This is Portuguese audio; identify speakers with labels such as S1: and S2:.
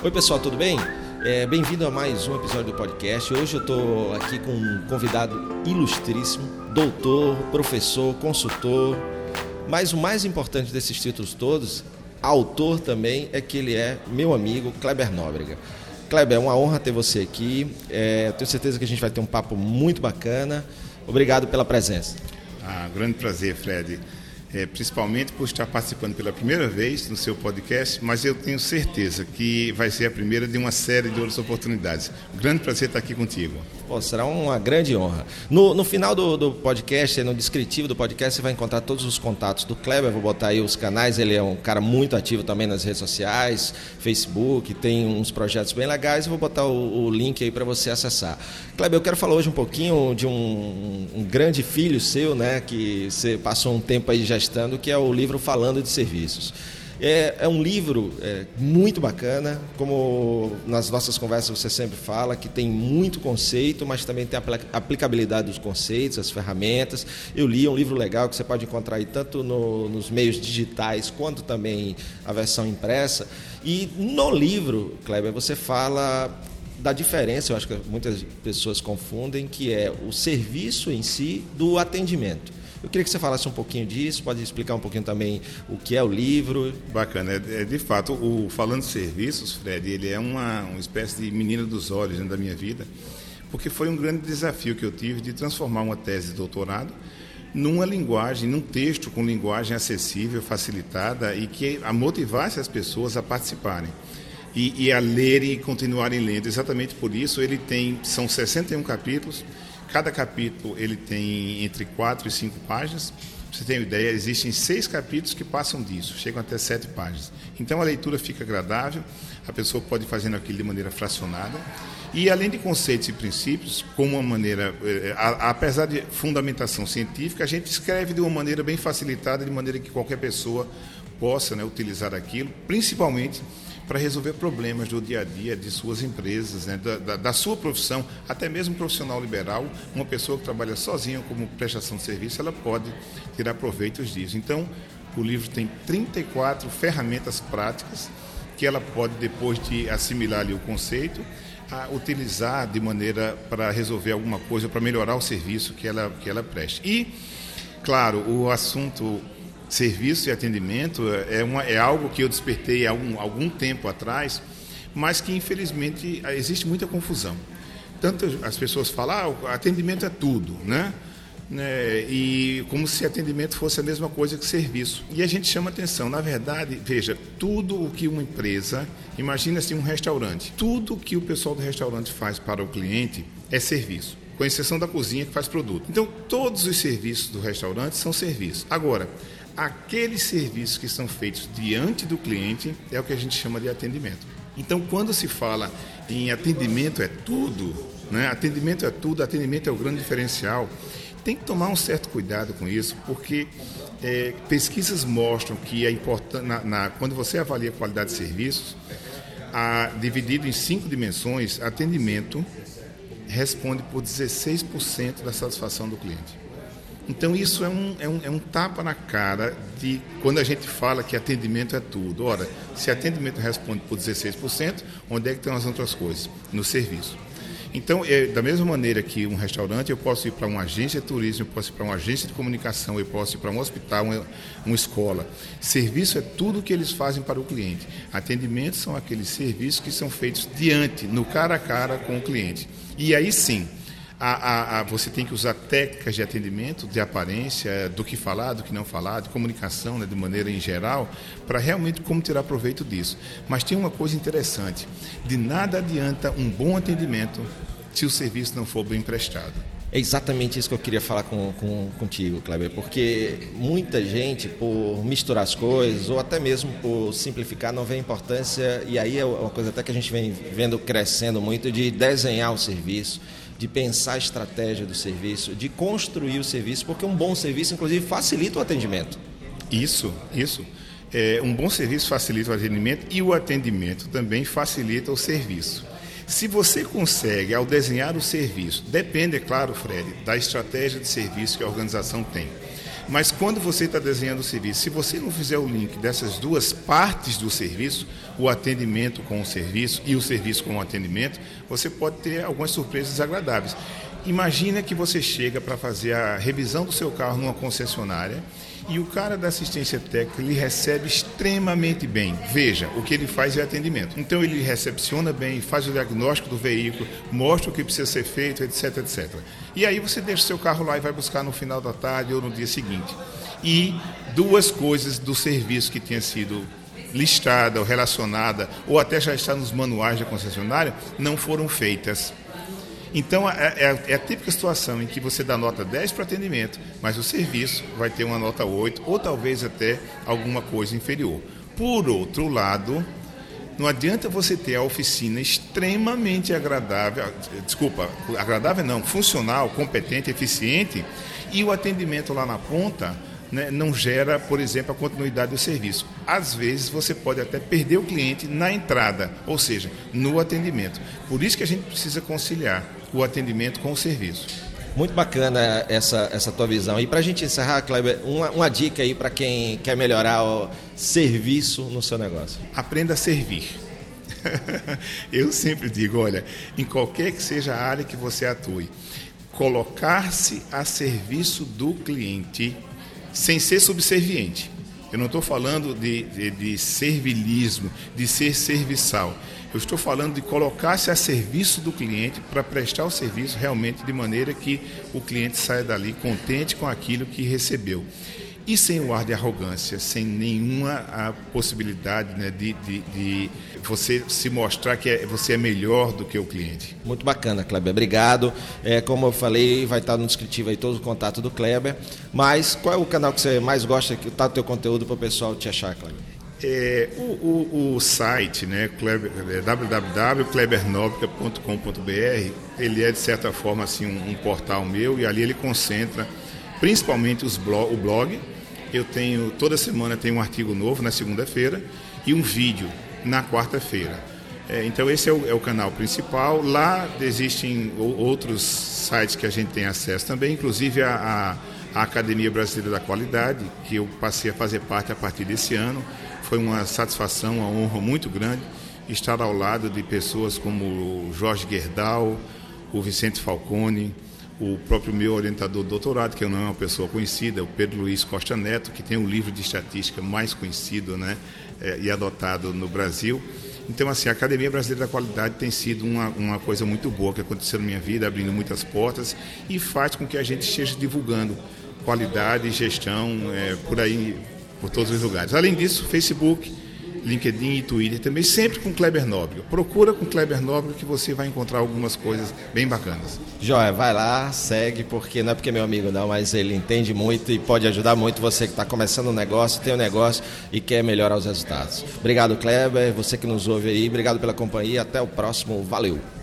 S1: Oi, pessoal, tudo bem? É, Bem-vindo a mais um episódio do podcast. Hoje eu estou aqui com um convidado ilustríssimo, doutor, professor, consultor, mas o mais importante desses títulos todos, autor também, é que ele é meu amigo Kleber Nóbrega. Kleber, é uma honra ter você aqui. É, tenho certeza que a gente vai ter um papo muito bacana. Obrigado pela presença.
S2: Ah, grande prazer, Fred é, principalmente por estar participando pela primeira vez no seu podcast, mas eu tenho certeza que vai ser a primeira de uma série de outras oportunidades. Grande prazer estar aqui contigo.
S1: Pô, será uma grande honra. No, no final do, do, podcast, no descritivo do podcast, você vai encontrar todos os contatos do Kleber. Vou botar aí os canais. Ele é um cara muito ativo também nas redes sociais, Facebook, tem uns projetos bem legais. vou botar o, o link aí para você acessar. Kleber, eu quero falar hoje um pouquinho de um, um grande filho seu, né, que você passou um tempo aí gestando, que é o livro Falando de Serviços. É, é um livro é, muito bacana, como nas nossas conversas você sempre fala, que tem muito conceito, mas também tem a aplicabilidade dos conceitos, as ferramentas. Eu li é um livro legal que você pode encontrar aí tanto no, nos meios digitais quanto também a versão impressa. E no livro, Kleber, você fala da diferença, eu acho que muitas pessoas confundem, que é o serviço em si do atendimento. Eu queria que você falasse um pouquinho disso, pode explicar um pouquinho também o que é o livro.
S2: Bacana. É, é de fato, o Falando Serviços, Fred, ele é uma, uma espécie de menina dos olhos da minha vida, porque foi um grande desafio que eu tive de transformar uma tese de doutorado numa linguagem, num texto com linguagem acessível, facilitada e que a motivasse as pessoas a participarem. E, e, a ler e continuarem lendo. Exatamente por isso ele tem são 61 capítulos Cada capítulo ele tem entre quatro e cinco páginas. Pra você tem uma ideia, existem seis capítulos que passam disso, chegam até sete páginas. Então a leitura fica agradável, a pessoa pode fazer aquilo de maneira fracionada. E além de conceitos e princípios, como uma maneira, eh, apesar de fundamentação científica, a gente escreve de uma maneira bem facilitada, de maneira que qualquer pessoa possa né, utilizar aquilo, principalmente para resolver problemas do dia a dia de suas empresas, né, da, da, da, sua profissão, até mesmo profissional liberal, uma pessoa que trabalha sozinha como prestação de serviço, ela pode tirar proveitos disso. Então, o livro tem 34 ferramentas práticas que ela pode, depois de assimilar ali o conceito, a utilizar de maneira para resolver alguma coisa, para melhorar o serviço que ela, que ela preste. E, claro, o assunto serviço e atendimento é, uma, é algo que eu despertei há algum, algum tempo atrás, mas que infelizmente existe muita confusão. Tanto as pessoas falam, ah, atendimento é tudo, né? né? E como se atendimento fosse a mesma coisa que serviço. E a gente chama atenção, na verdade, veja, tudo o que uma empresa, imagina assim um restaurante, tudo que o pessoal do restaurante faz para o cliente é serviço com exceção da cozinha que faz produto. Então, todos os serviços do restaurante são serviços. Agora, aqueles serviços que são feitos diante do cliente é o que a gente chama de atendimento. Então, quando se fala em atendimento é tudo, né? atendimento é tudo, atendimento é o grande diferencial, tem que tomar um certo cuidado com isso, porque é, pesquisas mostram que é importante, na, na, quando você avalia a qualidade de serviços, a, dividido em cinco dimensões, atendimento responde por 16% da satisfação do cliente. Então, isso é um, é, um, é um tapa na cara de quando a gente fala que atendimento é tudo. Ora, se atendimento responde por 16%, onde é que estão as outras coisas? No serviço. Então, é, da mesma maneira que um restaurante, eu posso ir para uma agência de turismo, eu posso ir para uma agência de comunicação, eu posso ir para um hospital, uma, uma escola. Serviço é tudo o que eles fazem para o cliente. Atendimento são aqueles serviços que são feitos diante, no cara a cara com o cliente. E aí sim, a, a, a, você tem que usar técnicas de atendimento, de aparência, do que falar, do que não falar, de comunicação, né, de maneira em geral, para realmente como tirar proveito disso. Mas tem uma coisa interessante: de nada adianta um bom atendimento se o serviço não for bem prestado.
S1: É exatamente isso que eu queria falar com, com, contigo, Kleber, porque muita gente, por misturar as coisas, ou até mesmo por simplificar, não vê importância, e aí é uma coisa até que a gente vem vendo crescendo muito, de desenhar o serviço, de pensar a estratégia do serviço, de construir o serviço, porque um bom serviço, inclusive, facilita o atendimento.
S2: Isso, isso. É, um bom serviço facilita o atendimento e o atendimento também facilita o serviço. Se você consegue, ao desenhar o serviço, depende, é claro, Fred, da estratégia de serviço que a organização tem. Mas quando você está desenhando o serviço, se você não fizer o link dessas duas partes do serviço, o atendimento com o serviço e o serviço com o atendimento, você pode ter algumas surpresas desagradáveis. Imagina que você chega para fazer a revisão do seu carro numa concessionária e o cara da assistência técnica lhe recebe extremamente bem. Veja, o que ele faz é atendimento. Então ele recepciona bem, faz o diagnóstico do veículo, mostra o que precisa ser feito, etc, etc. E aí você deixa o seu carro lá e vai buscar no final da tarde ou no dia seguinte. E duas coisas do serviço que tinha sido listada ou relacionada, ou até já está nos manuais da concessionária, não foram feitas. Então, é, é, é, a típica situação em que você dá nota 10 para atendimento, mas o serviço vai ter uma nota 8 ou talvez até alguma coisa inferior. Por outro lado, não adianta você ter a oficina extremamente agradável, desculpa, agradável não, funcional, competente, eficiente, e o atendimento lá na ponta né, não gera, por exemplo, a continuidade do serviço. Às vezes você pode até perder o cliente na entrada, ou seja, no atendimento. Por isso que a gente precisa conciliar o atendimento com o serviço.
S1: Muito bacana essa, essa tua visão. E para a gente encerrar, Kleber, uma, uma dica aí para quem quer melhorar o serviço no seu negócio.
S2: Aprenda a servir. Eu sempre digo, olha, em qualquer que seja a área que você atue, colocar-se a serviço do cliente sem ser subserviente. Eu não estou falando de, de, de, servilismo, de ser serviçal. Eu estou falando de colocar-se a serviço do cliente para prestar o serviço realmente de maneira que o cliente saia dali contente com aquilo que recebeu e sem o ar de arrogância, sem nenhuma a possibilidade né, de, de, de, você se mostrar que é, você é melhor do que o cliente.
S1: Muito bacana, Kleber. Obrigado. É, como eu falei, vai estar no descritivo aí todo o contato do Kleber. Mas qual é o canal que você mais gosta que está o teu conteúdo para o pessoal te achar, Kleber?
S2: É, o, o, o, site, né, é www.klebernobrica.com.br, ele é de certa forma assim um, um, portal meu e ali ele concentra principalmente os blog, o blog, eu tenho toda semana tem um artigo novo na segunda-feira e um vídeo na quarta-feira. É, então esse é o, é o, canal principal. Lá existem outros sites que a gente tem acesso também, inclusive a, a, a Academia Brasileira da Qualidade, que eu passei a fazer parte a partir desse ano. Foi uma satisfação, uma honra muito grande estar ao lado de pessoas como Jorge Gerdau, o Vicente Falcone, o próprio meu orientador do doutorado, que não é uma pessoa conhecida, o Pedro Luiz Costa Neto, que tem o livro de estatística mais conhecido né, é, e adotado no Brasil. Então, assim, a Academia Brasileira da Qualidade tem sido uma, uma coisa muito boa que aconteceu na minha vida, abrindo muitas portas e faz com que a gente esteja divulgando qualidade e gestão é, por aí, por todos os lugares. Além disso, Facebook, LinkedIn e Twitter também, sempre com Kleber Nóbrega. Procura com Kleber Nóbrega que você vai encontrar algumas coisas bem bacanas.
S1: Joia, vai lá, segue, porque não é porque é meu amigo não, mas ele entende muito e pode ajudar muito você que está começando um negócio, tem um negócio e quer melhorar os resultados. Obrigado, Kleber, você que nos ouve aí, obrigado pela companhia, até o próximo, valeu!